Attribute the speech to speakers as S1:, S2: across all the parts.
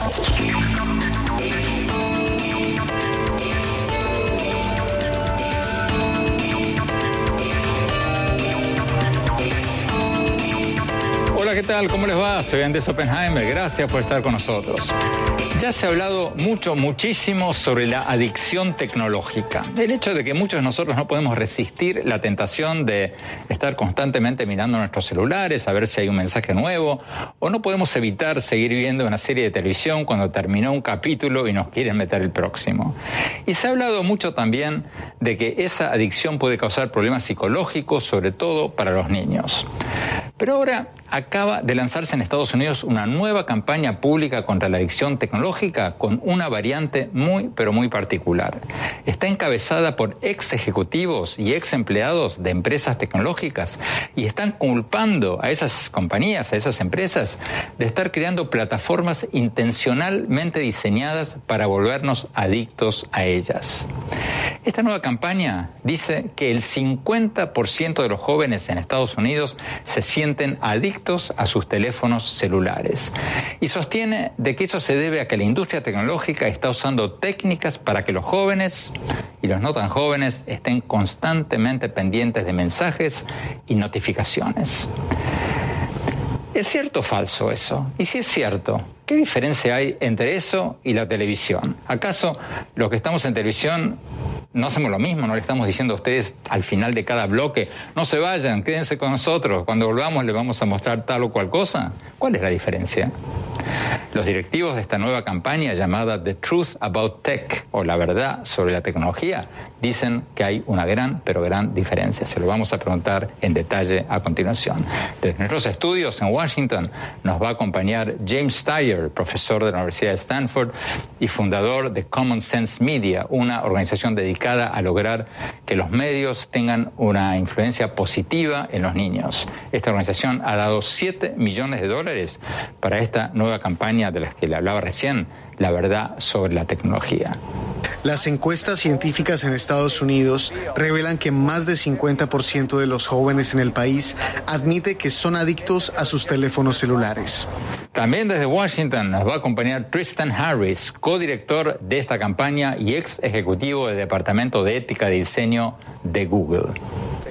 S1: Thank you. Tal? ¿Cómo les va? Soy Andrés Oppenheimer. Gracias por estar con nosotros. Ya se ha hablado mucho, muchísimo sobre la adicción tecnológica. El hecho de que muchos de nosotros no podemos resistir la tentación de estar constantemente mirando nuestros celulares, a ver si hay un mensaje nuevo, o no podemos evitar seguir viendo una serie de televisión cuando terminó un capítulo y nos quieren meter el próximo. Y se ha hablado mucho también de que esa adicción puede causar problemas psicológicos, sobre todo para los niños. Pero ahora acaba de lanzarse en Estados Unidos una nueva campaña pública contra la adicción tecnológica con una variante muy, pero muy particular. Está encabezada por ex ejecutivos y ex empleados de empresas tecnológicas y están culpando a esas compañías, a esas empresas, de estar creando plataformas intencionalmente diseñadas para volvernos adictos a ellas. Esta nueva campaña dice que el 50% de los jóvenes en Estados Unidos se sienten adictos a sus teléfonos celulares y sostiene de que eso se debe a que la industria tecnológica está usando técnicas para que los jóvenes y los no tan jóvenes estén constantemente pendientes de mensajes y notificaciones. ¿Es cierto o falso eso? Y si es cierto, ¿qué diferencia hay entre eso y la televisión? ¿Acaso los que estamos en televisión no hacemos lo mismo? ¿No le estamos diciendo a ustedes al final de cada bloque, no se vayan, quédense con nosotros, cuando volvamos les vamos a mostrar tal o cual cosa? ¿Cuál es la diferencia? Los directivos de esta nueva campaña llamada The Truth About Tech o la verdad sobre la tecnología dicen que hay una gran, pero gran diferencia. Se lo vamos a preguntar en detalle a continuación. Desde nuestros estudios en Washington nos va a acompañar James Steyer, profesor de la Universidad de Stanford y fundador de Common Sense Media, una organización dedicada a lograr que los medios tengan una influencia positiva en los niños. Esta organización ha dado 7 millones de dólares para esta nueva campaña de las que le hablaba recién, la verdad sobre la tecnología.
S2: Las encuestas científicas en Estados Unidos revelan que más del 50% de los jóvenes en el país admite que son adictos a sus teléfonos celulares.
S1: También desde Washington nos va a acompañar Tristan Harris, codirector de esta campaña y ex ejecutivo del Departamento de Ética de Diseño de Google.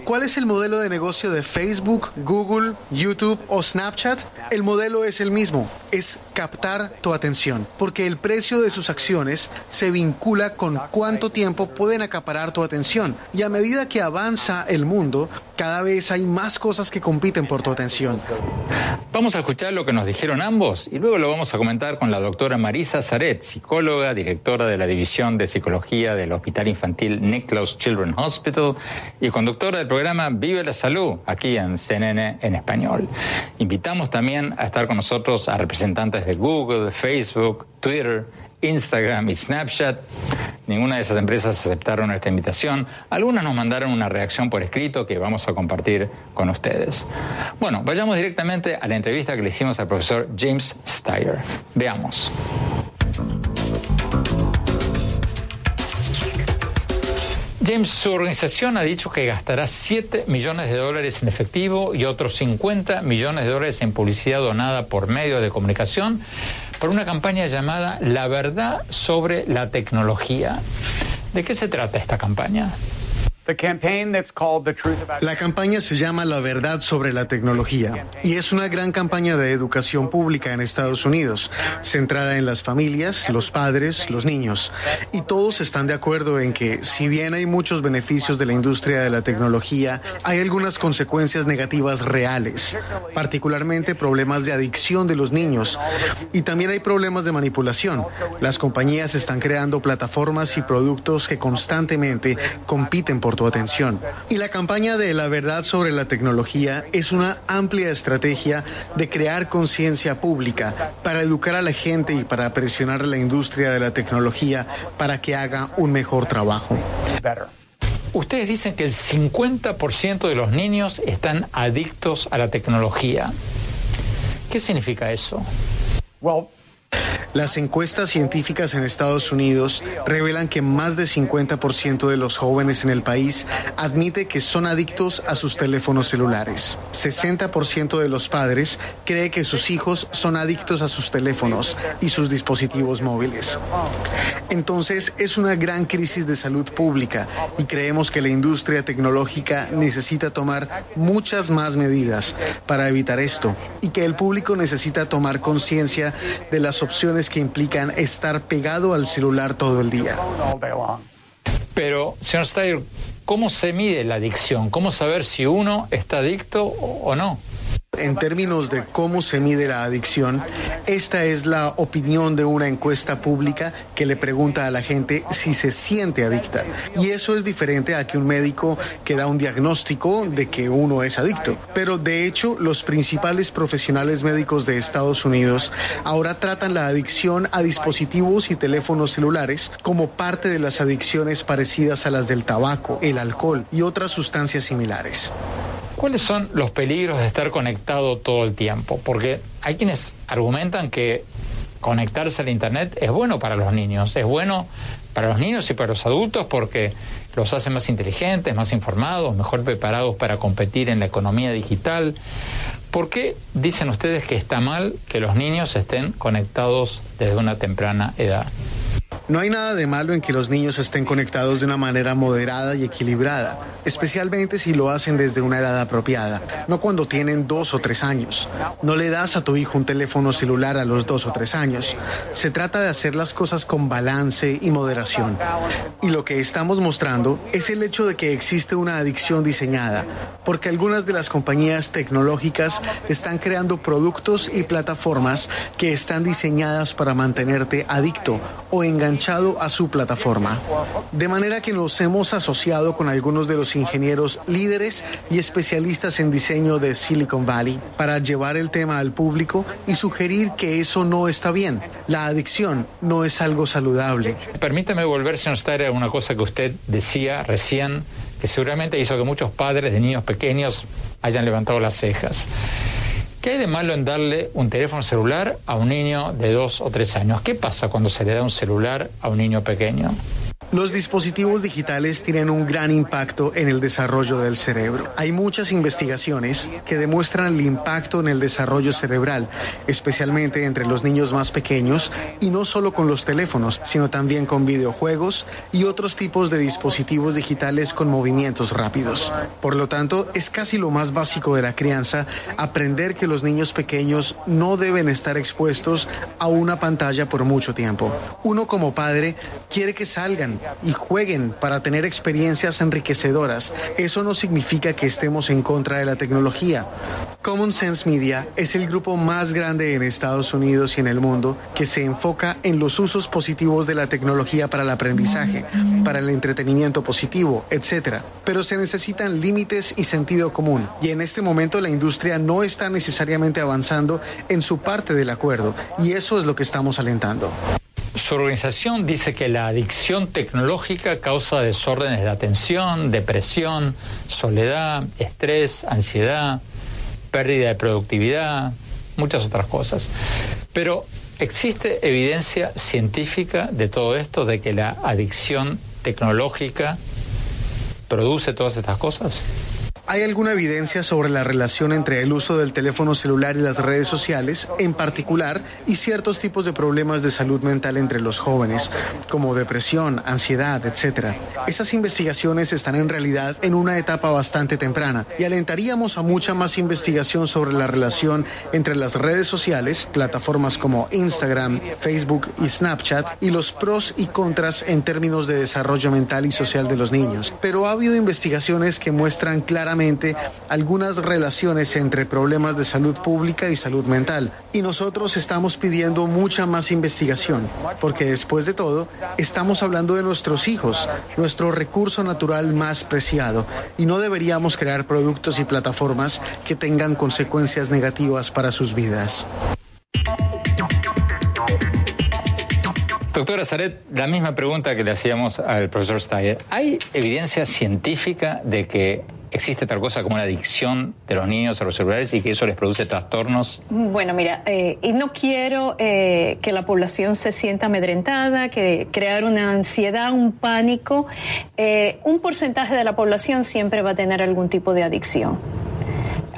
S2: ¿Cuál es el modelo de negocio de Facebook, Google, YouTube o Snapchat? El modelo es el mismo, es captar tu atención, porque el precio de sus acciones se vincula con cuánto tiempo pueden acaparar tu atención. Y a medida que avanza el mundo, cada vez hay más cosas que compiten por tu atención.
S1: Vamos a escuchar lo que nos dijeron ambos y luego lo vamos a comentar con la doctora Marisa Zaret, psicóloga, directora de la División de Psicología del Hospital Infantil Nicholas Children's Hospital y conductora del programa Vive la Salud aquí en CNN en español. Invitamos también a estar con nosotros a representantes de Google, Facebook, Twitter, Instagram y Snapchat. Ninguna de esas empresas aceptaron nuestra invitación. Algunas nos mandaron una reacción por escrito que vamos a compartir con ustedes. Bueno, vayamos directamente a la entrevista que le hicimos al profesor James Steyer. Veamos. James, su organización ha dicho que gastará 7 millones de dólares en efectivo y otros 50 millones de dólares en publicidad donada por medios de comunicación por una campaña llamada La verdad sobre la tecnología. ¿De qué se trata esta campaña?
S2: La campaña se llama La verdad sobre la tecnología y es una gran campaña de educación pública en Estados Unidos, centrada en las familias, los padres, los niños. Y todos están de acuerdo en que, si bien hay muchos beneficios de la industria de la tecnología, hay algunas consecuencias negativas reales, particularmente problemas de adicción de los niños. Y también hay problemas de manipulación. Las compañías están creando plataformas y productos que constantemente compiten por tu atención. Y la campaña de la verdad sobre la tecnología es una amplia estrategia de crear conciencia pública para educar a la gente y para presionar a la industria de la tecnología para que haga un mejor trabajo.
S1: Ustedes dicen que el 50% de los niños están adictos a la tecnología. ¿Qué significa eso?
S2: La Las encuestas científicas en Estados Unidos revelan que más de 50% de los jóvenes en el país admite que son adictos a sus teléfonos celulares. 60% de los padres cree que sus hijos son adictos a sus teléfonos y sus dispositivos móviles. Entonces es una gran crisis de salud pública y creemos que la industria tecnológica necesita tomar muchas más medidas para evitar esto y que el público necesita tomar conciencia de las opciones que implican estar pegado al celular todo el día.
S1: Pero, señor Steyer, ¿cómo se mide la adicción? ¿Cómo saber si uno está adicto o no?
S2: En términos de cómo se mide la adicción, esta es la opinión de una encuesta pública que le pregunta a la gente si se siente adicta. Y eso es diferente a que un médico que da un diagnóstico de que uno es adicto. Pero de hecho, los principales profesionales médicos de Estados Unidos ahora tratan la adicción a dispositivos y teléfonos celulares como parte de las adicciones parecidas a las del tabaco, el alcohol y otras sustancias similares.
S1: ¿Cuáles son los peligros de estar conectado todo el tiempo? Porque hay quienes argumentan que conectarse al Internet es bueno para los niños, es bueno para los niños y para los adultos porque los hace más inteligentes, más informados, mejor preparados para competir en la economía digital. ¿Por qué dicen ustedes que está mal que los niños estén conectados desde una temprana edad?
S2: No hay nada de malo en que los niños estén conectados de una manera moderada y equilibrada, especialmente si lo hacen desde una edad apropiada, no cuando tienen dos o tres años. No le das a tu hijo un teléfono celular a los dos o tres años. Se trata de hacer las cosas con balance y moderación. Y lo que estamos mostrando es el hecho de que existe una adicción diseñada, porque algunas de las compañías tecnológicas están creando productos y plataformas que están diseñadas para mantenerte adicto o enganchado a su plataforma. De manera que nos hemos asociado con algunos de los ingenieros líderes y especialistas en diseño de Silicon Valley para llevar el tema al público y sugerir que eso no está bien. La adicción no es algo saludable.
S1: Permítame volverse a una cosa que usted decía recién, que seguramente hizo que muchos padres de niños pequeños hayan levantado las cejas. ¿Qué hay de malo en darle un teléfono celular a un niño de dos o tres años? ¿Qué pasa cuando se le da un celular a un niño pequeño?
S2: Los dispositivos digitales tienen un gran impacto en el desarrollo del cerebro. Hay muchas investigaciones que demuestran el impacto en el desarrollo cerebral, especialmente entre los niños más pequeños y no solo con los teléfonos, sino también con videojuegos y otros tipos de dispositivos digitales con movimientos rápidos. Por lo tanto, es casi lo más básico de la crianza aprender que los niños pequeños no deben estar expuestos a una pantalla por mucho tiempo. Uno como padre quiere que salgan y jueguen para tener experiencias enriquecedoras, eso no significa que estemos en contra de la tecnología. Common Sense Media es el grupo más grande en Estados Unidos y en el mundo que se enfoca en los usos positivos de la tecnología para el aprendizaje, para el entretenimiento positivo, etc. Pero se necesitan límites y sentido común. Y en este momento la industria no está necesariamente avanzando en su parte del acuerdo. Y eso es lo que estamos alentando.
S1: Su organización dice que la adicción tecnológica causa desórdenes de atención, depresión, soledad, estrés, ansiedad, pérdida de productividad, muchas otras cosas. Pero ¿existe evidencia científica de todo esto, de que la adicción tecnológica produce todas estas cosas?
S2: ¿Hay alguna evidencia sobre la relación entre el uso del teléfono celular y las redes sociales, en particular, y ciertos tipos de problemas de salud mental entre los jóvenes, como depresión, ansiedad, etcétera? Esas investigaciones están en realidad en una etapa bastante temprana y alentaríamos a mucha más investigación sobre la relación entre las redes sociales, plataformas como Instagram, Facebook y Snapchat, y los pros y contras en términos de desarrollo mental y social de los niños. Pero ha habido investigaciones que muestran claramente algunas relaciones entre problemas de salud pública y salud mental. Y nosotros estamos pidiendo mucha más investigación, porque después de todo, estamos hablando de nuestros hijos, nuestro recurso natural más preciado, y no deberíamos crear productos y plataformas que tengan consecuencias negativas para sus vidas.
S1: Doctora Zaret, la misma pregunta que le hacíamos al profesor Steyer. ¿Hay evidencia científica de que existe tal cosa como una adicción de los niños a los celulares y que eso les produce trastornos?
S3: Bueno, mira, eh, y no quiero eh, que la población se sienta amedrentada, que crear una ansiedad, un pánico. Eh, un porcentaje de la población siempre va a tener algún tipo de adicción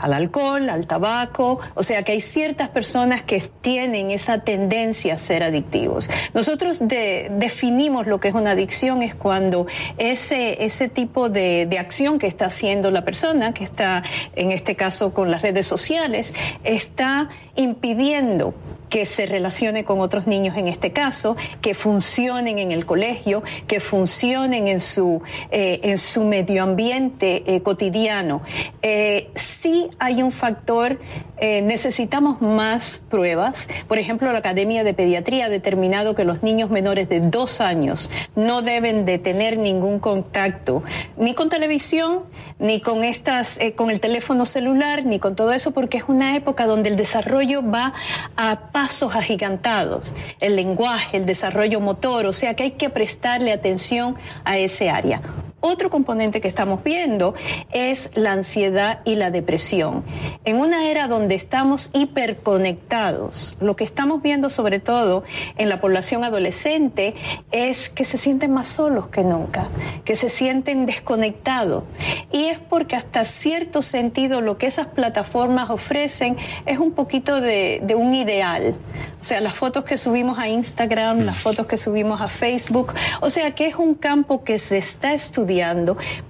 S3: al alcohol, al tabaco, o sea que hay ciertas personas que tienen esa tendencia a ser adictivos. Nosotros definimos lo que es una adicción, es cuando ese, ese tipo de, de acción que está haciendo la persona, que está en este caso con las redes sociales, está impidiendo que se relacione con otros niños en este caso, que funcionen en el colegio, que funcionen en su, eh, en su medio ambiente eh, cotidiano. Eh, sí hay un factor, necesitamos más pruebas. Por ejemplo, la Academia de Pediatría ha determinado que los niños menores de dos años no deben de tener ningún contacto ni con televisión, ni con estas, con el teléfono celular, ni con todo eso, porque es una época donde el desarrollo va a pasos agigantados, el lenguaje, el desarrollo motor, o sea que hay que prestarle atención a ese área. Otro componente que estamos viendo es la ansiedad y la depresión. En una era donde estamos hiperconectados, lo que estamos viendo sobre todo en la población adolescente es que se sienten más solos que nunca, que se sienten desconectados. Y es porque hasta cierto sentido lo que esas plataformas ofrecen es un poquito de, un ideal. O sea, las fotos que subimos a Instagram, las mm. fotos que subimos a Facebook, o sea que es un campo que se está estudiando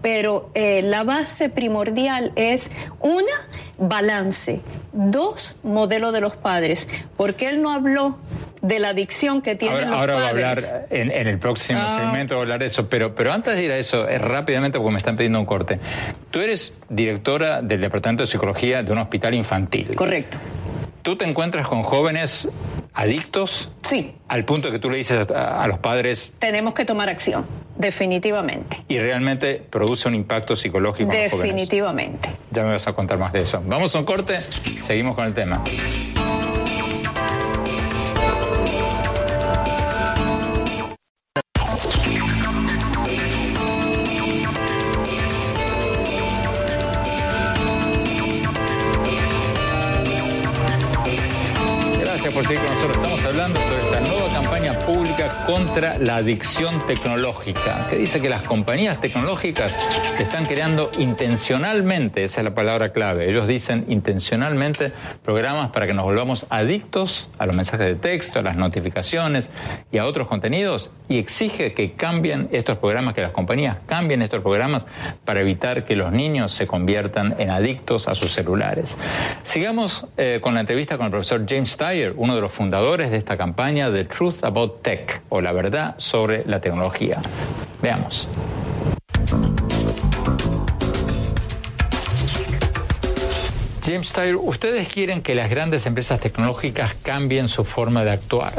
S3: pero eh, la base primordial es una, balance, dos, modelo de los padres, porque él no habló de la adicción que tienen
S1: ahora,
S3: los
S1: ahora va a hablar en, el próximo ah. segmento, va a hablar de eso, pero, pero antes de ir a eso, es rápidamente porque me están pidiendo un corte. Tú eres directora del Departamento de Psicología de un hospital infantil.
S3: Correcto.
S1: ¿Tú te encuentras con jóvenes adictos?
S3: Sí.
S1: Al punto que tú le dices a, los padres...
S3: Tenemos que tomar acción, definitivamente.
S1: Y realmente produce un impacto psicológico.
S3: Definitivamente.
S1: Ya me vas a contar más de eso. Vamos a un corte, seguimos con el tema. por seguir con nosotros. Estamos hablando sobre contra la adicción tecnológica, que dice que las compañías tecnológicas están creando intencionalmente, esa es la palabra clave, ellos dicen intencionalmente programas para que nos volvamos adictos a los mensajes de texto, a las notificaciones y a otros contenidos y exige que cambien estos programas, que las compañías cambien estos programas para evitar que los niños se conviertan en adictos a sus celulares. Sigamos eh, con la entrevista con el profesor James Steyer, uno de los fundadores de esta campaña The Truth About Tech, la verdad sobre la tecnología. Veamos. James Tyler, ustedes quieren que las grandes empresas tecnológicas cambien su forma de actuar.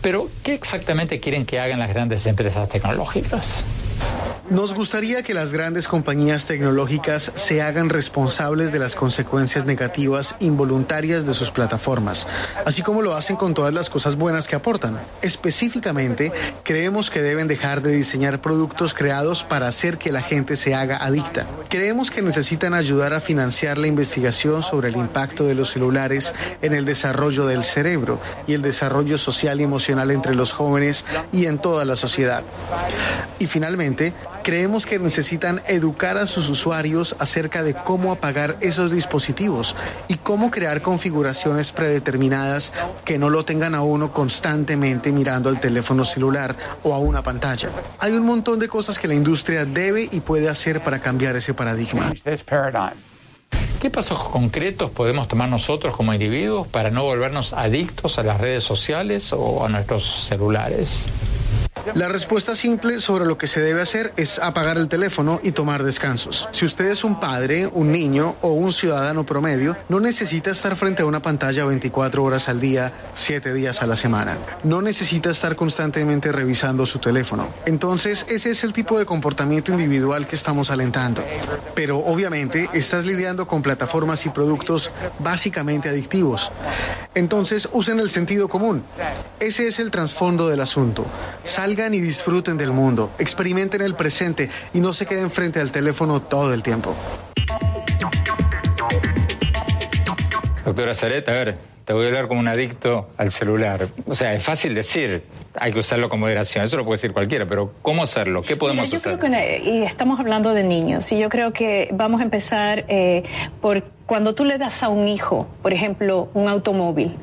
S1: Pero, ¿qué exactamente quieren que hagan las grandes empresas tecnológicas?
S2: Nos gustaría que las grandes compañías tecnológicas se hagan responsables de las consecuencias negativas involuntarias de sus plataformas, así como lo hacen con todas las cosas buenas que aportan. Específicamente, creemos que deben dejar de diseñar productos creados para hacer que la gente se haga adicta. Creemos que necesitan ayudar a financiar la investigación sobre el impacto de los celulares en el desarrollo del cerebro y el desarrollo social y emocional entre los jóvenes y en toda la sociedad. Y finalmente, creemos que necesitan educar a sus usuarios acerca de cómo apagar esos dispositivos y cómo crear configuraciones predeterminadas que no lo tengan a uno constantemente mirando al teléfono celular o a una pantalla. Hay un montón de cosas que la industria debe y puede hacer para cambiar ese paradigma.
S1: ¿Qué pasos concretos podemos tomar nosotros como individuos para no volvernos adictos a las redes sociales o a nuestros celulares?
S2: La respuesta simple sobre lo que se debe hacer es apagar el teléfono y tomar descansos. Si usted es un padre, un niño o un ciudadano promedio, no necesita estar frente a una pantalla 24 horas al día, 7 días a la semana. No necesita estar constantemente revisando su teléfono. Entonces, ese es el tipo de comportamiento individual que estamos alentando. Pero obviamente estás lidiando con plataformas y productos básicamente adictivos. Entonces, usen el sentido común. Ese es el trasfondo del asunto. Salga Salgan y disfruten del mundo, experimenten el presente y no se queden frente al teléfono todo el tiempo.
S1: Doctora Zaret, a ver, te voy a hablar como un adicto al celular. O sea, es fácil decir, hay que usarlo con moderación, eso lo puede decir cualquiera, pero ¿cómo hacerlo? ¿Qué podemos
S3: Mira, yo
S1: hacer?
S3: Creo que, y estamos hablando de niños, y yo creo que vamos a empezar eh, por cuando tú le das a un hijo, por ejemplo, un automóvil.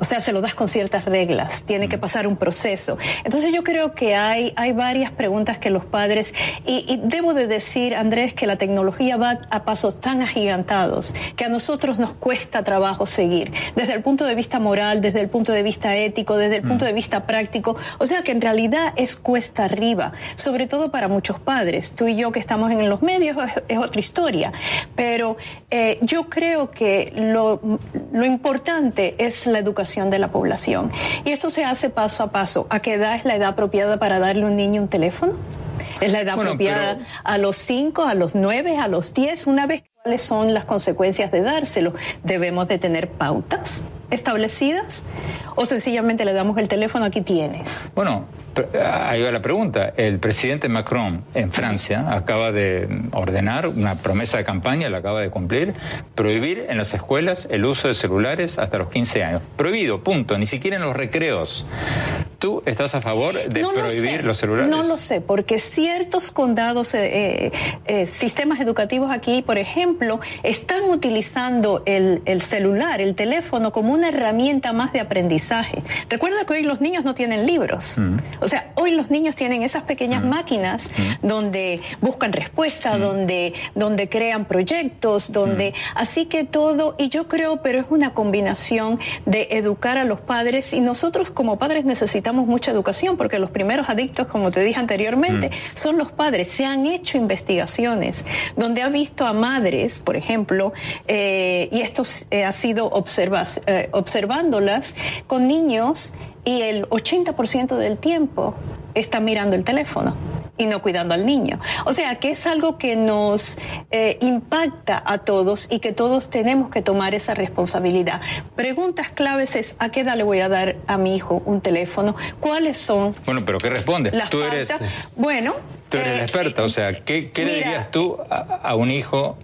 S3: O sea, se lo das con ciertas reglas, tiene que pasar un proceso. Entonces yo creo que hay, hay varias preguntas que los padres, y, y, debo de decir, Andrés, que la tecnología va a pasos tan agigantados que a nosotros nos cuesta trabajo seguir, desde el punto de vista moral, desde el punto de vista ético, desde el punto de vista práctico. O sea que en realidad es cuesta arriba, sobre todo para muchos padres. Tú y yo que estamos en los medios es, es otra historia, pero eh, yo creo que lo, lo importante es la educación de la población. Y esto se hace paso a paso. ¿A qué edad es la edad apropiada para darle a un niño un teléfono? ¿Es la edad bueno, apropiada pero... a los 5, a los 9, a los 10? Una vez cuáles son las consecuencias de dárselo, debemos de tener pautas establecidas o sencillamente le damos el teléfono aquí tienes.
S1: Bueno, ahí va la pregunta. El presidente Macron en Francia acaba de ordenar una promesa de campaña, la acaba de cumplir, prohibir en las escuelas el uso de celulares hasta los 15 años. Prohibido, punto, ni siquiera en los recreos. ¿Tú estás a favor de
S3: no
S1: prohibir
S3: sé,
S1: los celulares?
S3: No lo sé, porque ciertos condados, eh, eh, sistemas educativos aquí, por ejemplo, están utilizando el, el celular, el teléfono, como una herramienta más de aprendizaje. Recuerda que hoy los niños no tienen libros. Mm. O sea, hoy los niños tienen esas pequeñas mm. máquinas mm. donde buscan respuestas, donde, donde crean proyectos, donde... Así que todo, y yo creo, pero es una combinación de educar a los padres y nosotros como padres necesitamos mucha educación porque los primeros adictos, como te dije anteriormente, son los padres. Se han hecho investigaciones donde ha visto a madres, por ejemplo, eh, y esto eh, ha sido observa eh, observándolas con niños y el 80% del tiempo está mirando el teléfono y no cuidando al niño. O sea, que es algo que nos eh, impacta a todos y que todos tenemos que tomar esa responsabilidad. Preguntas claves es, ¿a qué edad le voy a dar a mi hijo un teléfono? ¿Cuáles son?
S1: Bueno, pero ¿qué respondes?
S3: Las
S1: tú eres...
S3: Bueno...
S1: Tú eres
S3: eh,
S1: la experta, o sea, ¿qué, qué le dirías tú a, a un hijo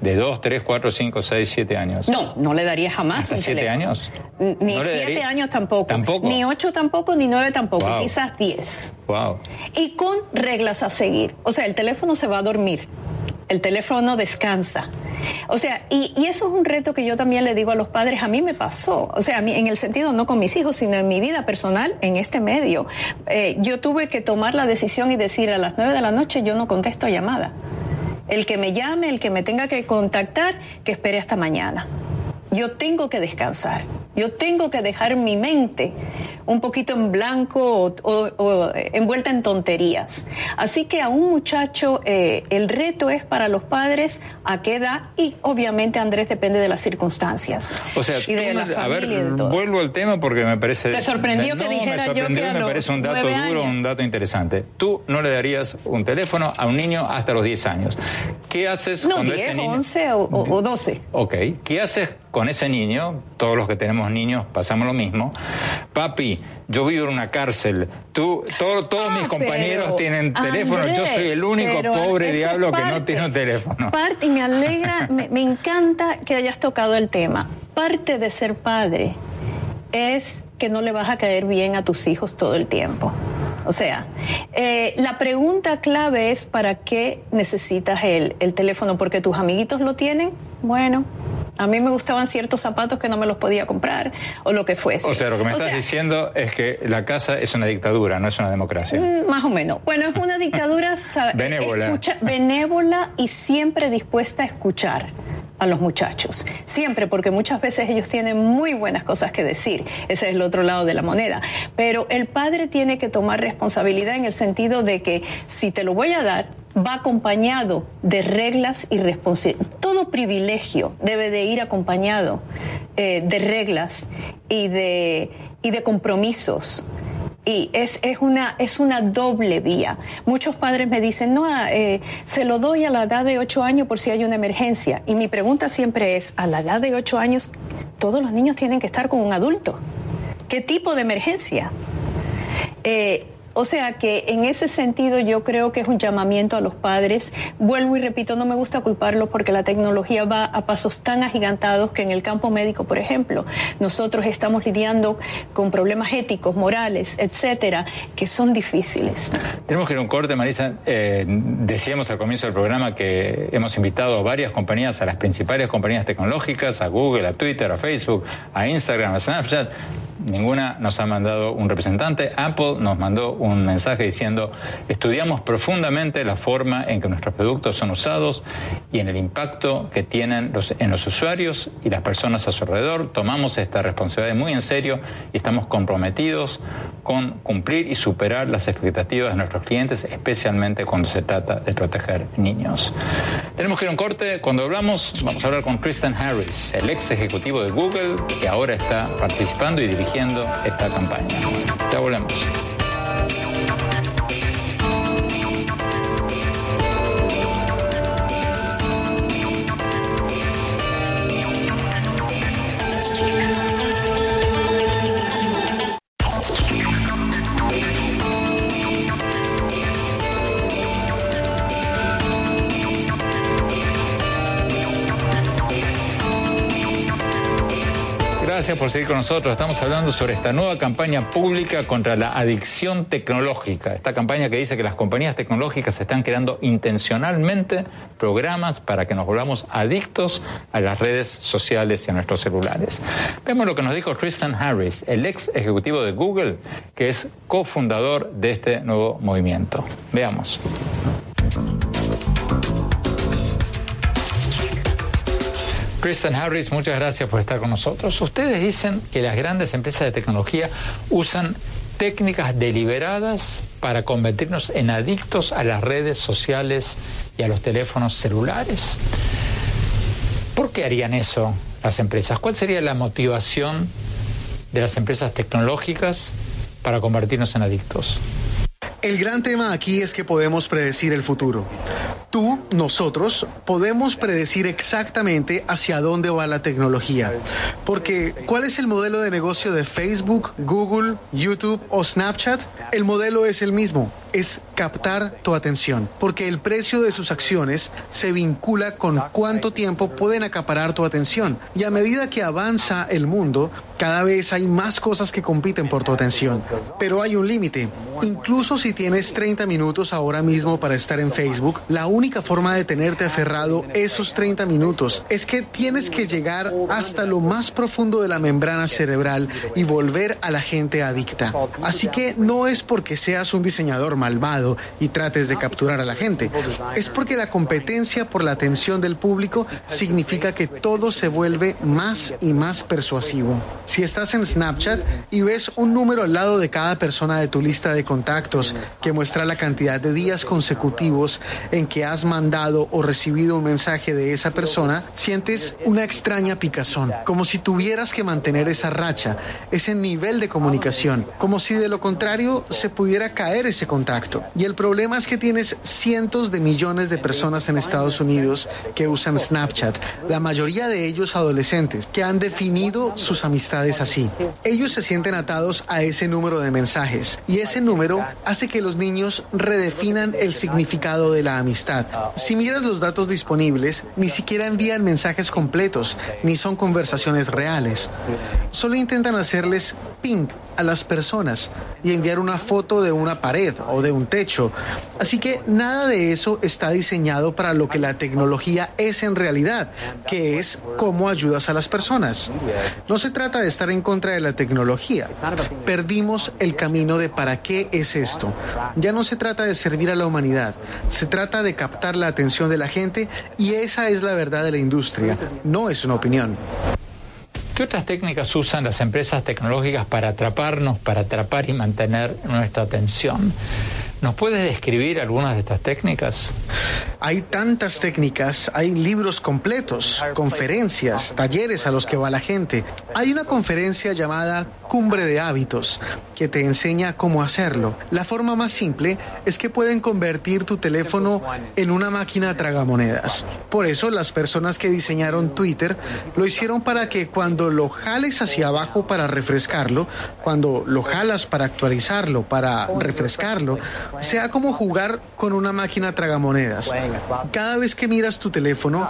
S1: de 2, 3, 4, 5, 6, 7 años?
S3: No, no le daría jamás
S1: ¿Hasta
S3: un
S1: 7
S3: teléfono.
S1: años?
S3: Ni
S1: ¿No le
S3: 7
S1: daría?
S3: años tampoco.
S1: ¿Tampoco?
S3: Ni 8 tampoco, ni 9 tampoco.
S1: Wow.
S3: Quizás 10.
S1: Wow.
S3: Y con reglas a seguir. O sea, el teléfono se va a dormir. El teléfono descansa. O sea, y, y, eso es un reto que yo también le digo a los padres. A mí me pasó. O sea, a mí, en el sentido no con mis hijos, sino en mi vida personal, en este medio. Eh, yo tuve que tomar la decisión y decir a las 9 de la noche yo no contesto llamada. El que me llame, el que me tenga que contactar, que espere hasta mañana. Yo tengo que descansar. Yo tengo que dejar mi mente un poquito en blanco o, o, o envuelta en tonterías. Así que a un muchacho eh, el reto es para los padres a qué edad y obviamente Andrés depende de las circunstancias.
S1: O sea,
S3: y de la
S1: me- a
S3: familia
S1: ver,
S3: y de todo.
S1: vuelvo al tema porque me parece...
S3: ¿Te sorprendió
S1: no,
S3: que dijera
S1: me
S3: yo
S1: sorprendió,
S3: que a
S1: me parece un dato duro, un dato interesante. Tú no le darías un teléfono a un niño hasta los 10 años. ¿Qué haces
S3: No,
S1: cuando
S3: 10,
S1: ese niño...
S3: 11 o, o- o 12.
S1: Ok, ¿qué haces con ese niño? Todos los que tenemos niños pasamos lo mismo. Papi, yo vivo en una cárcel. Tú, todo- todos
S3: Ah,
S1: mis compañeros
S3: pero,
S1: tienen teléfono. yo soy el único pobre diablo que no tiene un teléfono.
S3: Parte, y me alegra, me, me encanta que hayas tocado el tema. Parte de ser padre es que no le vas a caer bien a tus hijos todo el tiempo. O sea, eh, la pregunta clave es para qué necesitas el, el teléfono, porque tus amiguitos lo tienen. Bueno, a mí me gustaban ciertos zapatos que no me los podía comprar o lo que fuese.
S1: O sea, lo que me
S3: O
S1: estás
S3: sea,
S1: diciendo es que la casa es una dictadura, no es una democracia.
S3: Mm, Más o menos. Bueno, es una dictadura
S1: Benévola.
S3: escucha- benévola y siempre dispuesta a escuchar a los muchachos. Siempre, porque muchas veces ellos tienen muy buenas cosas que decir. Ese es el otro lado de la moneda. Pero el padre tiene que tomar responsabilidad en el sentido de que si te lo voy a dar, va acompañado de reglas y responsabilidades. Todo privilegio debe de ir acompañado eh, de reglas y de, y de compromisos. Y es, es, una, es una doble vía. Muchos padres me dicen, no, ah, eh, se lo doy a la edad de 8 años por si hay una emergencia. Y mi pregunta siempre es, a la edad de 8 años, todos los niños tienen que estar con un adulto. ¿Qué tipo de emergencia? Eh, O sea que en ese sentido yo creo que es un llamamiento a los padres. Vuelvo y repito, no me gusta culparlos porque la tecnología va a pasos tan agigantados que en el campo médico, por ejemplo, nosotros estamos lidiando con problemas éticos, morales, etcétera, que son difíciles.
S1: Tenemos que ir a un corte, Marisa. Eh, decíamos al comienzo del programa que hemos invitado a varias compañías, a las principales compañías tecnológicas, a Google, a Twitter, a Facebook, a Instagram, a Snapchat ninguna nos ha mandado un representante. Apple nos mandó un mensaje diciendo, estudiamos profundamente la forma en que nuestros productos son usados y en el impacto que tienen en los usuarios y las personas a su alrededor. Tomamos esta responsabilidad muy en serio y estamos comprometidos con cumplir y superar las expectativas de nuestros clientes, especialmente cuando se trata de proteger niños. Tenemos que ir a un corte. Cuando hablamos, vamos a hablar con Kristen Harris, el ex ejecutivo de Google, que ahora está participando y dirigiendo esta campaña. Ya volvemos. Gracias por seguir con nosotros. Estamos hablando sobre esta nueva campaña pública contra la adicción tecnológica. Esta campaña que dice que las compañías tecnológicas están creando intencionalmente programas para que nos volvamos adictos a las redes sociales y a nuestros celulares. Vemos lo que nos dijo Tristan Harris, el ex ejecutivo de Google, que es cofundador de este nuevo movimiento. Veamos. Kristen Harris, muchas gracias por estar con nosotros. Ustedes dicen que las grandes empresas de tecnología usan técnicas deliberadas para convertirnos en adictos a las redes sociales y a los teléfonos celulares. ¿Por qué harían eso las empresas? ¿Cuál sería la motivación de las empresas tecnológicas para convertirnos en adictos?
S2: El gran tema aquí es que podemos predecir el futuro. Tú, nosotros, podemos predecir exactamente hacia dónde va la tecnología. Porque, ¿cuál es el modelo de negocio de Facebook, Google, YouTube o Snapchat? El modelo es el mismo es captar tu atención, porque el precio de sus acciones se vincula con cuánto tiempo pueden acaparar tu atención. Y a medida que avanza el mundo, cada vez hay más cosas que compiten por tu atención. Pero hay un límite. Incluso si tienes 30 minutos ahora mismo para estar en Facebook, la única forma de tenerte aferrado esos 30 minutos es que tienes que llegar hasta lo más profundo de la membrana cerebral y volver a la gente adicta. Así que no es porque seas un diseñador malvado y trates de capturar a la gente. Es porque la competencia por la atención del público significa que todo se vuelve más y más persuasivo. Si estás en Snapchat y ves un número al lado de cada persona de tu lista de contactos que muestra la cantidad de días consecutivos en que has mandado o recibido un mensaje de esa persona, sientes una extraña picazón, como si tuvieras que mantener esa racha, ese nivel de comunicación, como si de lo contrario se pudiera caer ese contacto y el problema es que tienes cientos de millones de personas en Estados Unidos que usan Snapchat, la mayoría de ellos adolescentes, que han definido sus amistades así. Ellos se sienten atados a ese número de mensajes y ese número hace que los niños redefinan el significado de la amistad. Si miras los datos disponibles, ni siquiera envían mensajes completos, ni son conversaciones reales. Solo intentan hacerles ping a las personas y enviar una foto de una pared o de un techo. Así que nada de eso está diseñado para lo que la tecnología es en realidad, que es cómo ayudas a las personas. No se trata de estar en contra de la tecnología. Perdimos el camino de para qué es esto. Ya no se trata de servir a la humanidad, se trata de captar la atención de la gente y esa es la verdad de la industria, no es una opinión.
S1: ¿Qué otras técnicas usan las empresas tecnológicas para atraparnos, para atrapar y mantener nuestra atención? ¿Nos puedes describir algunas de estas técnicas?
S2: Hay tantas técnicas, hay libros completos, conferencias, talleres a los que va la gente. Hay una conferencia llamada Cumbre de Hábitos que te enseña cómo hacerlo. La forma más simple es que pueden convertir tu teléfono en una máquina tragamonedas. Por eso las personas que diseñaron Twitter lo hicieron para que cuando lo jales hacia abajo para refrescarlo, cuando lo jalas para actualizarlo, para refrescarlo, sea como jugar con una máquina tragamonedas. Cada vez que miras tu teléfono,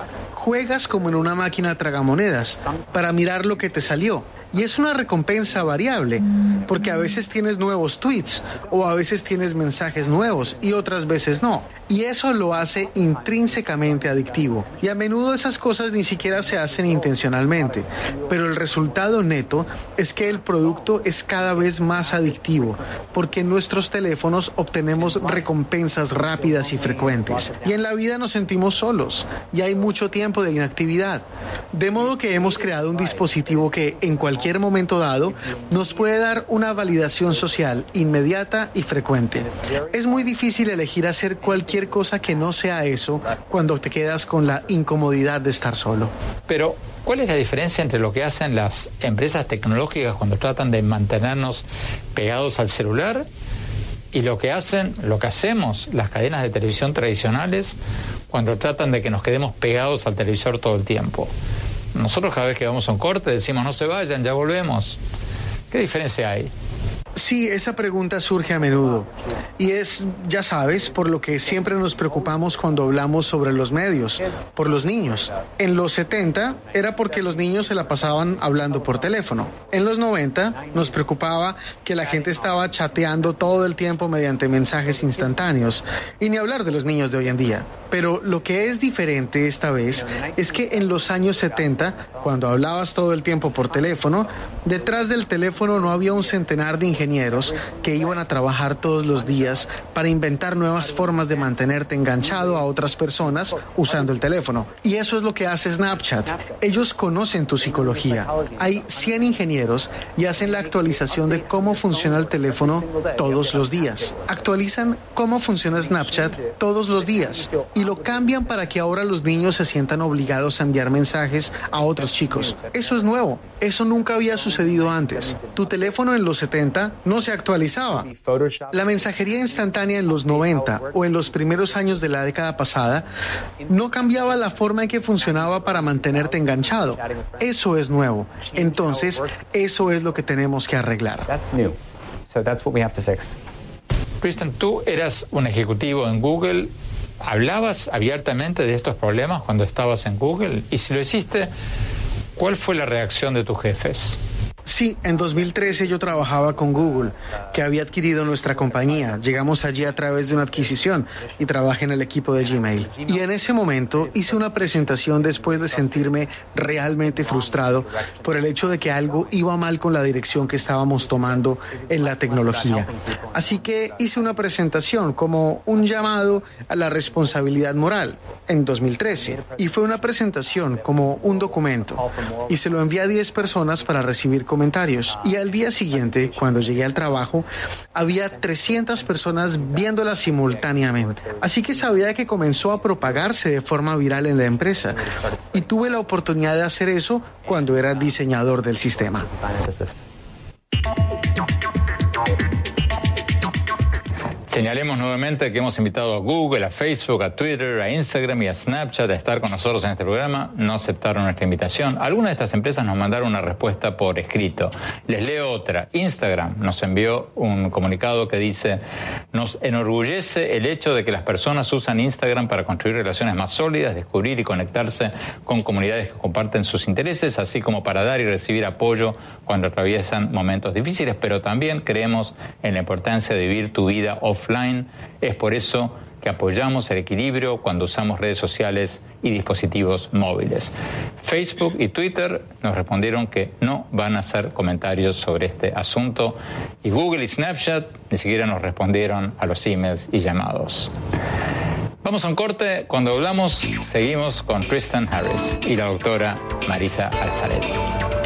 S2: juegas como en una máquina tragamonedas para mirar lo que te salió. Y es una recompensa variable, porque a veces tienes nuevos tweets o a veces tienes mensajes nuevos y otras veces no. Y eso lo hace intrínsecamente adictivo. Y a menudo esas cosas ni siquiera se hacen intencionalmente. Pero el resultado neto es que el producto es cada vez más adictivo, porque en nuestros teléfonos obtenemos recompensas rápidas y frecuentes. Y en la vida nos sentimos solos y hay mucho tiempo de inactividad. De modo que hemos creado un dispositivo que en cualquier momento dado, nos puede dar una validación social inmediata y frecuente. Es muy difícil elegir hacer cualquier cosa que no sea eso cuando te quedas con la incomodidad de estar solo.
S1: Pero, ¿cuál es la diferencia entre lo que hacen las empresas tecnológicas cuando tratan de mantenernos pegados al celular y lo que hacen, lo que hacemos las cadenas de televisión tradicionales cuando tratan de que nos quedemos pegados al televisor todo el tiempo. Nosotros cada vez que vamos a un corte decimos no se vayan, ya volvemos. ¿Qué diferencia hay?
S2: Sí, esa pregunta surge a menudo. Y es, ya sabes, por lo que siempre nos preocupamos cuando hablamos sobre los medios, por los niños. En los 70 era porque los niños se la pasaban hablando por teléfono. En los 90 nos preocupaba que la gente estaba chateando todo el tiempo mediante mensajes instantáneos. Y ni hablar de los niños de hoy en día. Pero lo que es diferente esta vez es que en los años 70, cuando hablabas todo el tiempo por teléfono, detrás del teléfono no había un centenar de ingenieros que iban a trabajar todos los días para inventar nuevas formas de mantenerte enganchado a otras personas usando el teléfono. Y eso es lo que hace Snapchat. Ellos conocen tu psicología. Hay 100 ingenieros y hacen la actualización de cómo funciona el teléfono todos los días. Actualizan cómo funciona Snapchat todos los días y lo cambian para que ahora los niños se sientan obligados a enviar mensajes a otros chicos. Eso es nuevo. Eso nunca había sucedido antes. Tu teléfono en los 70 no se actualizaba. La mensajería instantánea en los 90 o en los primeros años de la década pasada no cambiaba la forma en que funcionaba para mantenerte enganchado. Eso es nuevo. Entonces, eso es lo que tenemos que arreglar.
S1: Kristen, tú eras un ejecutivo en Google ¿Hablabas abiertamente de estos problemas cuando estabas en Google? Y si lo hiciste, ¿cuál fue la reacción de tus jefes?
S2: Sí, en 2013 yo trabajaba con Google, que había adquirido nuestra compañía. Llegamos allí a través de una adquisición y trabajé en el equipo de Gmail. Y en ese momento hice una presentación después de sentirme realmente frustrado por el hecho de que algo iba mal con la dirección que estábamos tomando en la tecnología. Así que hice una presentación como un llamado a la responsabilidad moral en 2013. Y fue una presentación como un documento. Y se lo envié a 10 personas para recibir comentarios Y al día siguiente, cuando llegué al trabajo, había 300 personas viéndola simultáneamente. Así que sabía que comenzó a propagarse de forma viral en la empresa. Y tuve la oportunidad de hacer eso cuando era diseñador del sistema.
S1: Señalemos nuevamente que hemos invitado a Google, a Facebook, a Twitter, a Instagram y a Snapchat a estar con nosotros en este programa. No aceptaron nuestra invitación. Algunas de estas empresas nos mandaron una respuesta por escrito. Les leo otra. Instagram nos envió un comunicado que dice, nos enorgullece el hecho de que las personas usan Instagram para construir relaciones más sólidas, descubrir y conectarse con comunidades que comparten sus intereses, así como para dar y recibir apoyo cuando atraviesan momentos difíciles, pero también creemos en la importancia de vivir tu vida offline es por eso que apoyamos el equilibrio cuando usamos redes sociales y dispositivos móviles. Facebook y Twitter nos respondieron que no van a hacer comentarios sobre este asunto y Google y Snapchat ni siquiera nos respondieron a los emails y llamados. Vamos a un corte. Cuando hablamos, seguimos con Kristen Harris y la doctora Marisa Alzaret.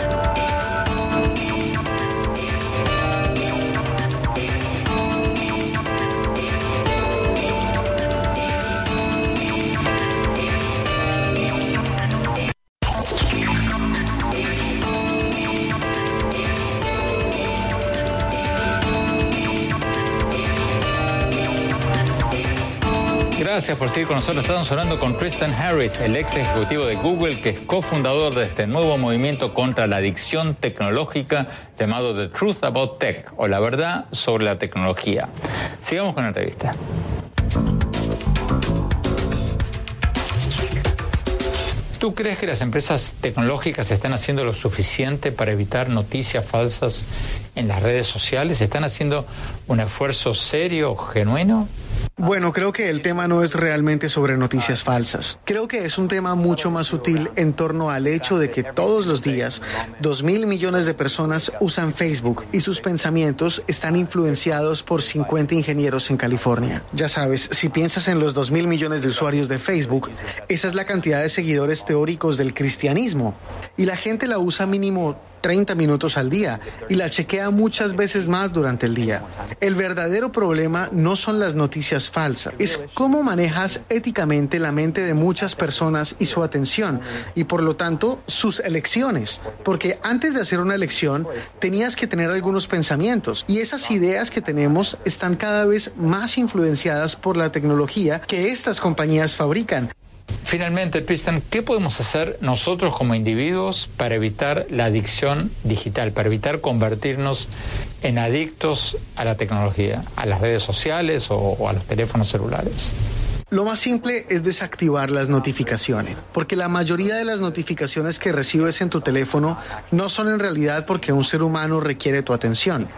S1: Gracias por seguir con nosotros. Estamos hablando con Tristan Harris, el ex ejecutivo de Google, que es cofundador de este nuevo movimiento contra la adicción tecnológica llamado The Truth About Tech, o la verdad sobre la tecnología. Sigamos con la entrevista. ¿Tú crees que las empresas tecnológicas están haciendo lo suficiente para evitar noticias falsas en las redes sociales? ¿Están haciendo un esfuerzo serio, genuino?
S2: Bueno, creo que el tema no es realmente sobre noticias falsas. Creo que es un tema mucho más sutil en torno al hecho de que todos los días dos mil millones de personas usan Facebook y sus pensamientos están influenciados por 50 ingenieros en California. Ya sabes, si piensas en los dos mil millones de usuarios de Facebook, esa es la cantidad de seguidores teóricos del cristianismo y la gente la usa mínimo 30 minutos al día y la chequea muchas veces más durante el día. El verdadero problema no son las noticias falsas, es cómo manejas éticamente la mente de muchas personas y su atención y por lo tanto sus elecciones. Porque antes de hacer una elección tenías que tener algunos pensamientos y esas ideas que tenemos están cada vez más influenciadas por la tecnología que estas compañías fabrican.
S1: Finalmente, Tristan, ¿qué podemos hacer nosotros como individuos para evitar la adicción digital, para evitar convertirnos en adictos a la tecnología, a las redes sociales o, o a los teléfonos celulares?
S2: Lo más simple es desactivar las notificaciones, porque la mayoría de las notificaciones que recibes en tu teléfono no son en realidad porque un ser humano requiere tu atención,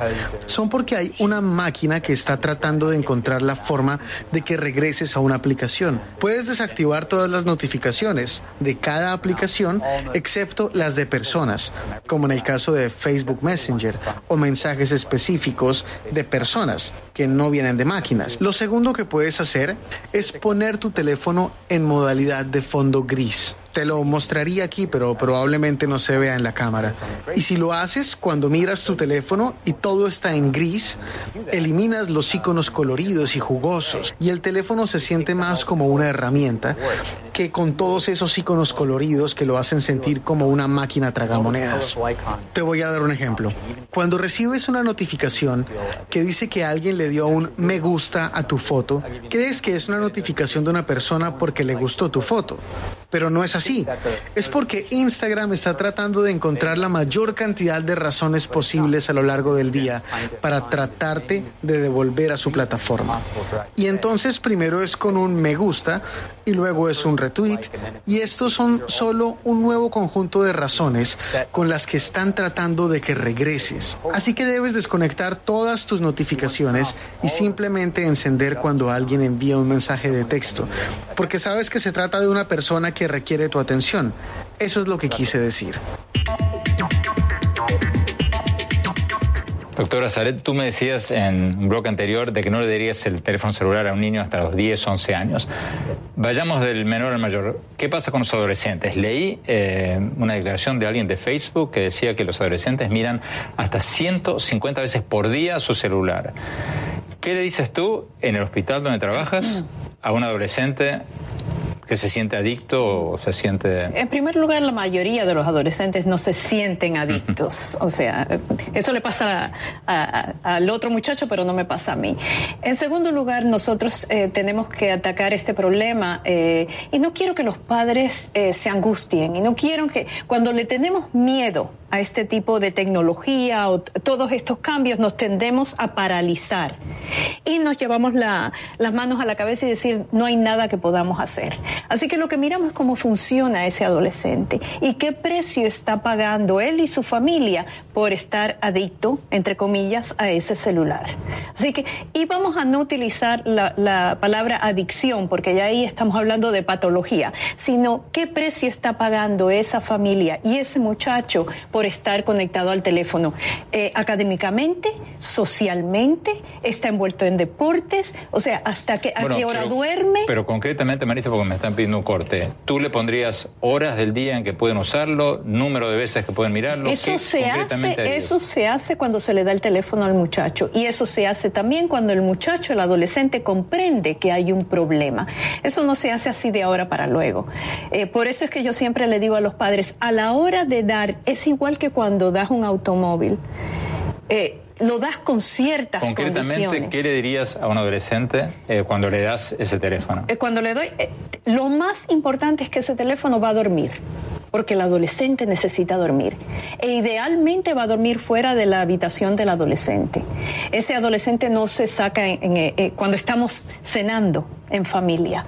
S2: son porque hay una máquina que está tratando de encontrar la forma de que regreses a una aplicación. Puedes desactivar todas las notificaciones de cada aplicación excepto las de personas, como en el caso de Facebook Messenger o mensajes específicos de personas que no vienen de máquinas. Lo segundo que puedes hacer es poner tu teléfono en modalidad de fondo gris. Te lo mostraría aquí, pero probablemente no se vea en la cámara. Y si lo haces cuando miras tu teléfono y todo está en gris, eliminas los iconos coloridos y jugosos y el teléfono se siente más como una herramienta que con todos esos iconos coloridos que lo hacen sentir como una máquina tragamonedas. Te voy a dar un ejemplo. Cuando recibes una notificación que dice que alguien le dio un me gusta a tu foto, crees que es una notificación de una persona porque le gustó tu foto, pero no es así Sí, Es porque Instagram está tratando de encontrar la mayor cantidad de razones posibles a lo largo del día para tratarte de devolver a su plataforma. Y entonces primero es con un me gusta y luego es un retweet y estos son solo un nuevo conjunto de razones con las que están tratando de que regreses. Así que debes desconectar todas tus notificaciones y simplemente encender cuando alguien envía un mensaje de texto, porque sabes que se trata de una persona que requiere tu atención. Eso es lo que quise decir.
S1: Doctora Zaret, tú me decías en un bloque anterior de que no le darías el teléfono celular a un niño hasta los 10, 11 años. Vayamos del menor al mayor. ¿Qué pasa con los adolescentes? Leí eh, una declaración de alguien de Facebook que decía que los adolescentes miran hasta 150 veces por día su celular. ¿Qué le dices tú en el hospital donde trabajas a un adolescente que se siente adicto o se siente...
S3: En primer lugar, la mayoría de los adolescentes no se sienten adictos. O sea, eso le pasa al otro muchacho, pero no me pasa a mí. En segundo lugar, nosotros eh, tenemos que atacar este problema eh, y no quiero que los padres eh, se angustien y no quiero que cuando le tenemos miedo a este tipo de tecnología o todos estos cambios, nos tendemos a paralizar y nos llevamos las manos a la cabeza y decir, no hay nada que podamos hacer. Así que lo que miramos es cómo funciona ese adolescente y qué precio está pagando él y su familia por estar adicto, entre comillas, a ese celular. Así que, y vamos a no utilizar la, la palabra adicción, porque ya ahí estamos hablando de patología, sino qué precio está pagando esa familia y ese muchacho por estar conectado al teléfono. Eh, académicamente, socialmente, está envuelto en deportes, o sea, hasta que, a qué hora duerme.
S1: Pero concretamente, Marisa, porque me están pidiendo un corte, ¿tú le pondrías horas del día en que pueden usarlo, número de veces que pueden mirarlo?
S3: Eso se hace, eso se hace cuando se le da el teléfono al muchacho y eso se hace también cuando el muchacho, el adolescente, comprende que hay un problema. Eso no se hace así de ahora para luego. Eh, por eso es que yo siempre le digo a los padres, a la hora de dar es igual que cuando das un automóvil. Eh, lo das con ciertas
S1: Concretamente, ¿qué le dirías a un adolescente eh, cuando le das ese teléfono?
S3: Eh, cuando le doy, eh, lo más importante es que ese teléfono va a dormir porque el adolescente necesita dormir. E idealmente va a dormir fuera de la habitación del adolescente. Ese adolescente no se saca cuando estamos cenando en familia.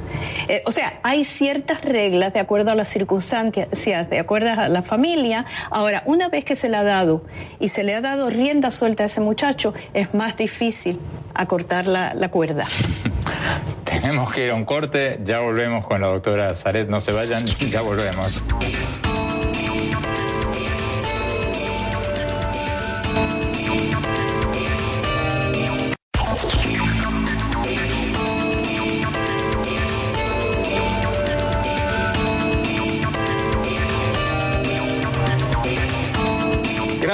S3: o sea, hay ciertas reglas de acuerdo a las circunstancias, de acuerdo a la familia. Ahora, una vez que se le ha dado y se le ha dado rienda suelta a ese muchacho, es más difícil acortar la, la cuerda.
S1: Tenemos que ir a un corte, ya volvemos con la doctora Zaret, no se vayan, ya volvemos.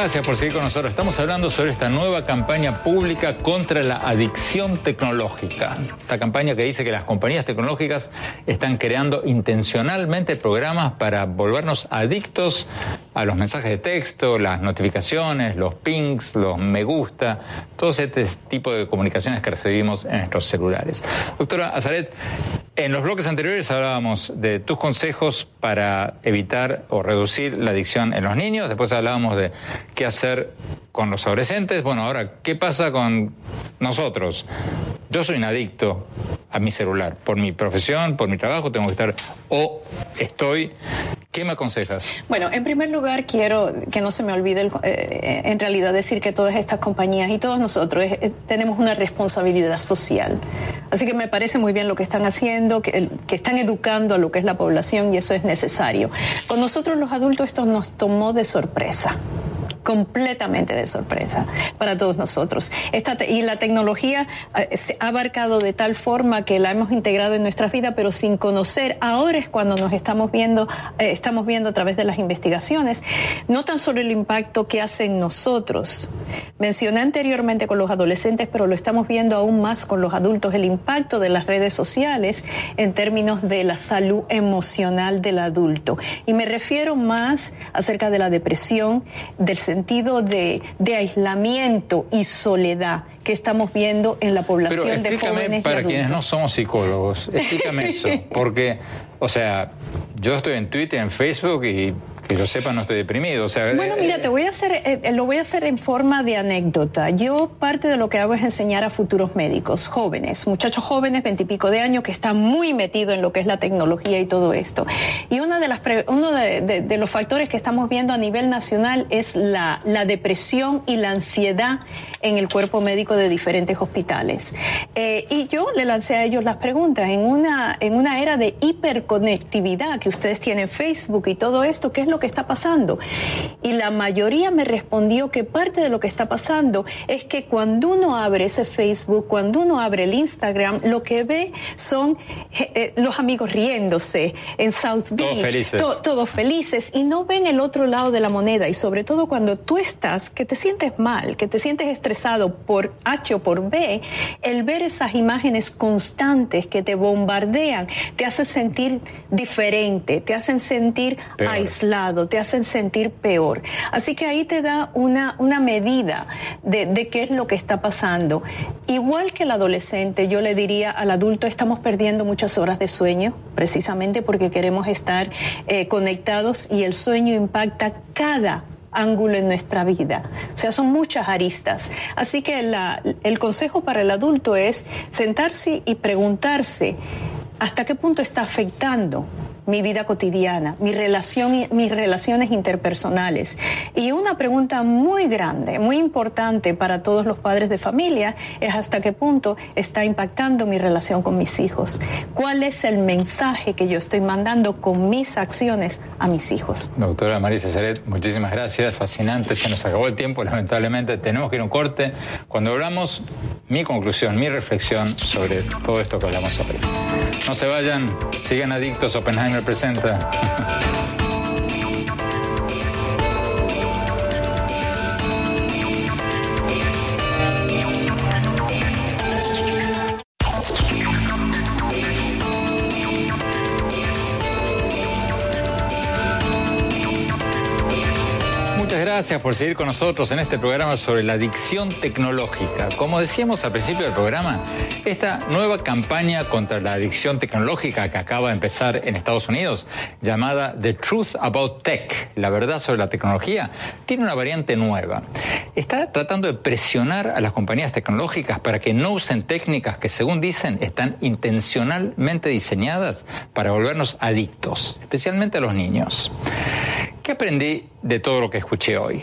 S1: Gracias por seguir con nosotros. Estamos hablando sobre esta nueva campaña pública contra la adicción tecnológica. Esta campaña que dice que las compañías tecnológicas están creando intencionalmente programas para volvernos adictos a los mensajes de texto, las notificaciones, los pings, los me gusta, todo este tipo de comunicaciones que recibimos en nuestros celulares. Doctora Azaret, en los bloques anteriores hablábamos de tus consejos para evitar o reducir la adicción en los niños, después hablábamos de qué hacer con los adolescentes. Bueno, ahora, ¿qué pasa con nosotros? Yo soy un adicto a mi celular, por mi profesión, por mi trabajo, tengo que estar o estoy ¿Qué me aconsejas?
S3: Bueno, en primer lugar quiero que no se me olvide eh, en realidad decir que todas estas compañías y todos nosotros eh, tenemos una responsabilidad social. Así que me parece muy bien lo que están haciendo, que, que están educando a lo que es la población y eso es necesario. Con nosotros los adultos esto nos tomó de sorpresa completamente de sorpresa para todos nosotros. Esta y la tecnología eh, se ha abarcado de tal forma que la hemos integrado en nuestra vida, pero sin conocer. Ahora es cuando nos estamos viendo, eh, estamos viendo a través de las investigaciones, no tan solo el impacto que hace en nosotros. Mencioné anteriormente con los adolescentes, pero lo estamos viendo aún más con los adultos, el impacto de las redes sociales en términos de la salud emocional del adulto. Y me refiero más acerca de la depresión, del sentido de, de aislamiento y soledad que estamos viendo en la población de jóvenes.
S1: Para quienes no somos psicólogos, explícame eso, porque, o sea, yo estoy en Twitter, en Facebook y que yo sepa, no estoy deprimido. O sea,
S3: bueno, mira, te voy a hacer, eh, eh, lo voy a hacer en forma de anécdota. Yo parte de lo que hago es enseñar a futuros médicos, jóvenes, muchachos jóvenes, veintipico de años, que están muy metidos en lo que es la tecnología y todo esto. Y una de las uno de, los factores que estamos viendo a nivel nacional es la, la depresión y la ansiedad en el cuerpo médico de diferentes hospitales. Eh, y yo le lancé a ellos las preguntas en una, en una era de hiperconectividad que ustedes tienen Facebook y todo esto, ¿qué es lo que está pasando? Y la mayoría me respondió que parte de lo que está pasando es que cuando uno abre ese Facebook, cuando uno abre el Instagram, lo que ve son eh, eh, los amigos riéndose en South Beach, todos
S1: felices.
S3: todos felices y no ven el otro lado de la moneda y sobre todo cuando tú estás, que te sientes mal, que te sientes estresado por H o por B, el ver esas imágenes constantes que te bombardean te hace sentir diferente, te hacen sentir aislado te hacen sentir peor. Así que ahí te da una, una medida de, de qué es lo que está pasando. Igual que el adolescente, yo le diría al adulto, estamos perdiendo muchas horas de sueño, precisamente porque queremos estar eh, conectados y el sueño impacta cada ángulo en nuestra vida. O sea, son muchas aristas. Así que el consejo para el adulto es sentarse y preguntarse hasta qué punto está afectando mi vida cotidiana, mi relación, mis relaciones interpersonales. Y una pregunta muy grande, muy importante para todos los padres de familia es hasta qué punto está impactando mi relación con mis hijos. ¿Cuál es el mensaje que yo estoy mandando con mis acciones a mis hijos?
S1: Doctora Marisa Seret, muchísimas gracias, fascinante, se nos acabó el tiempo, lamentablemente tenemos que ir a un corte. Cuando hablamos, mi conclusión, mi reflexión sobre todo esto que hablamos hoy. No se vayan, sigan adictos, Oppenheimer representa. Gracias por seguir con nosotros en este programa sobre la adicción tecnológica. Como decíamos al principio del programa, esta nueva campaña contra la adicción tecnológica que acaba de empezar en Estados Unidos, llamada The Truth About Tech, la verdad sobre la tecnología, tiene una variante nueva. Está tratando de presionar a las compañías tecnológicas para que no usen técnicas que, según dicen, están intencionalmente diseñadas para volvernos adictos, especialmente a los niños. ¿Qué aprendí de todo lo que escuché hoy?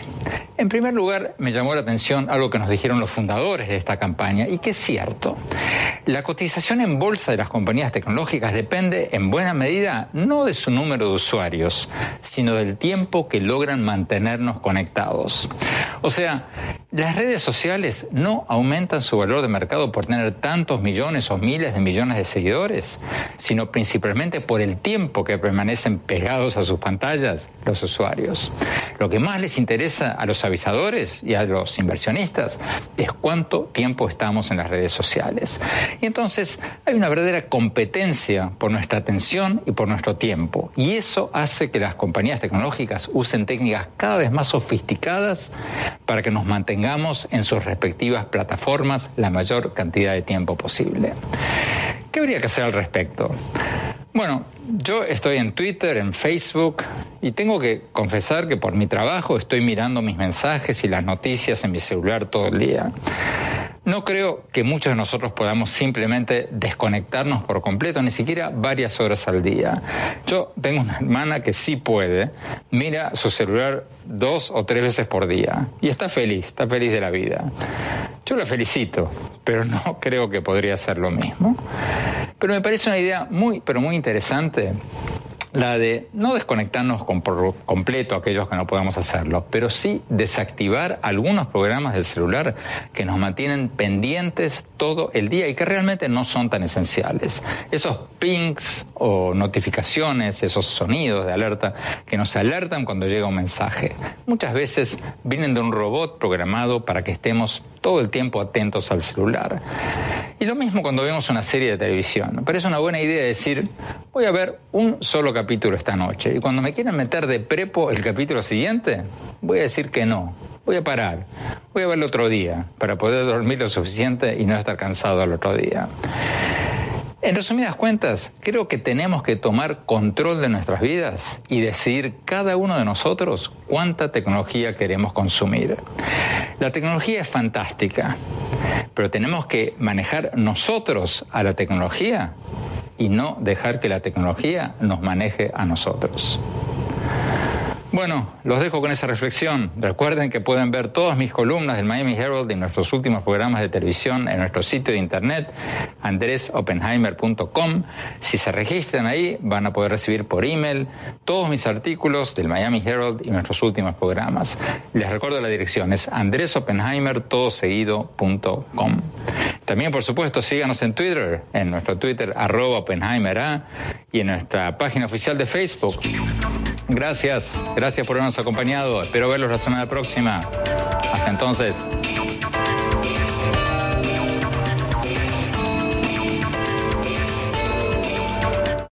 S1: En primer lugar, me llamó la atención algo que nos dijeron los fundadores de esta campaña y que es cierto. La cotización en bolsa de las compañías tecnológicas depende en buena medida no de su número de usuarios, sino del tiempo que logran mantenernos conectados. O sea, las redes sociales no aumentan su valor de mercado por tener tantos millones o miles de millones de seguidores, sino principalmente por el tiempo que permanecen pegados a sus pantallas los usuarios. Lo que más les interesa a los avisadores y a los inversionistas es cuánto tiempo estamos en las redes sociales. Y entonces hay una verdadera competencia por nuestra atención y por nuestro tiempo. Y eso hace que las compañías tecnológicas usen técnicas cada vez más sofisticadas para que nos mantengamos en sus respectivas plataformas la mayor cantidad de tiempo posible. ¿Qué habría que hacer al respecto? Bueno, yo estoy en Twitter, en Facebook y tengo que confesar que por mi trabajo estoy mirando mis mensajes y las noticias en mi celular todo el día. No creo que muchos de nosotros podamos simplemente desconectarnos por completo, ni siquiera varias horas al día. Yo tengo una hermana que sí puede, mira su celular dos o tres veces por día y está feliz, está feliz de la vida. Yo la felicito, pero no creo que podría ser lo mismo. Pero me parece una idea muy, pero muy interesante la de no desconectarnos por completo aquellos que no podamos hacerlo, pero sí desactivar algunos programas del celular que nos mantienen pendientes todo el día y que realmente no son tan esenciales. Esos pings o notificaciones, esos sonidos de alerta que nos alertan cuando llega un mensaje, muchas veces vienen de un robot programado para que estemos todo el tiempo atentos al celular. Y lo mismo cuando vemos una serie de televisión. Me parece una buena idea decir, voy a ver un solo capítulo esta noche. Y cuando me quieran meter de prepo el capítulo siguiente, voy a decir que no. Voy a parar. Voy a verlo otro día para poder dormir lo suficiente y no estar cansado al otro día. En resumidas cuentas, creo que tenemos que tomar control de nuestras vidas y decidir cada uno de nosotros cuánta tecnología queremos consumir. La tecnología es fantástica, pero tenemos que manejar nosotros a la tecnología y no dejar que la tecnología nos maneje a nosotros. Bueno, los dejo con esa reflexión. Recuerden que pueden ver todas mis columnas del Miami Herald y nuestros últimos programas de televisión en nuestro sitio de internet andresopenheimer.com. Si se registran ahí, van a poder recibir por email todos mis artículos del Miami Herald y nuestros últimos programas. Les recuerdo la dirección, es andresopenheimer.com. También, por supuesto, síganos en Twitter, en nuestro Twitter arroba Oppenheimer y en nuestra página oficial de Facebook. Gracias, gracias por habernos acompañado. Espero verlos la semana próxima. Hasta entonces.